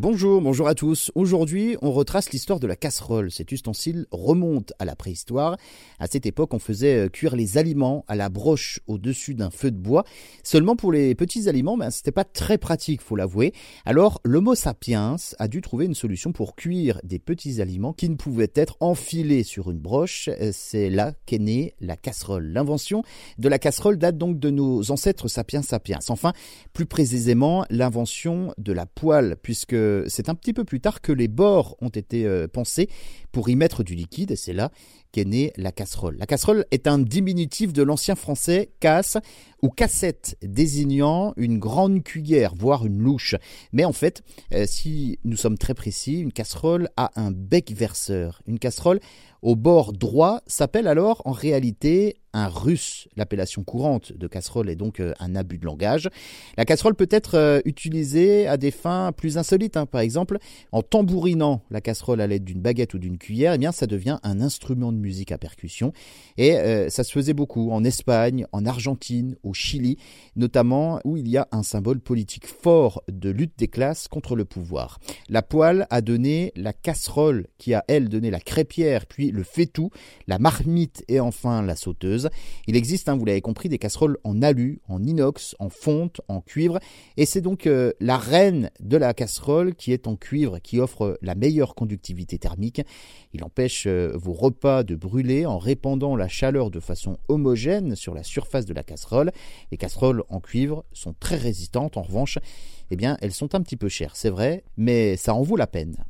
Bonjour, bonjour à tous. Aujourd'hui, on retrace l'histoire de la casserole. Cet ustensile remonte à la préhistoire. À cette époque, on faisait euh, cuire les aliments à la broche au-dessus d'un feu de bois. Seulement pour les petits aliments, ben, c'était pas très pratique, faut l'avouer. Alors, l'Homo sapiens a dû trouver une solution pour cuire des petits aliments qui ne pouvaient être enfilés sur une broche. Euh, c'est là qu'est née la casserole. L'invention de la casserole date donc de nos ancêtres sapiens sapiens. Enfin, plus précisément, l'invention de la poêle, puisque c'est un petit peu plus tard que les bords ont été euh, pensés pour y mettre du liquide, et c'est là qu'est née la casserole. La casserole est un diminutif de l'ancien français casse ou cassette, désignant une grande cuillère, voire une louche. Mais en fait, euh, si nous sommes très précis, une casserole a un bec verseur. Une casserole au bord droit s'appelle alors en réalité un russe. L'appellation courante de casserole est donc euh, un abus de langage. La casserole peut être euh, utilisée à des fins plus insolites. Hein. Par exemple, en tambourinant la casserole à l'aide d'une baguette ou d'une cuillère, eh bien ça devient un instrument de musique à percussion. Et ça se faisait beaucoup en Espagne, en Argentine, au Chili, notamment où il y a un symbole politique fort de lutte des classes contre le pouvoir. La poêle a donné la casserole, qui a elle donné la crêpière, puis le faitout, la marmite et enfin la sauteuse. Il existe, hein, vous l'avez compris, des casseroles en alu, en inox, en fonte, en cuivre, et c'est donc euh, la reine de la casserole qui est en cuivre, qui offre la meilleure conductivité thermique. Il empêche euh, vos repas de brûler en répandant la chaleur de façon homogène sur la surface de la casserole. Les casseroles en cuivre sont très résistantes, en revanche, eh bien, elles sont un petit peu chères, c'est vrai, mais ça en vaut la peine.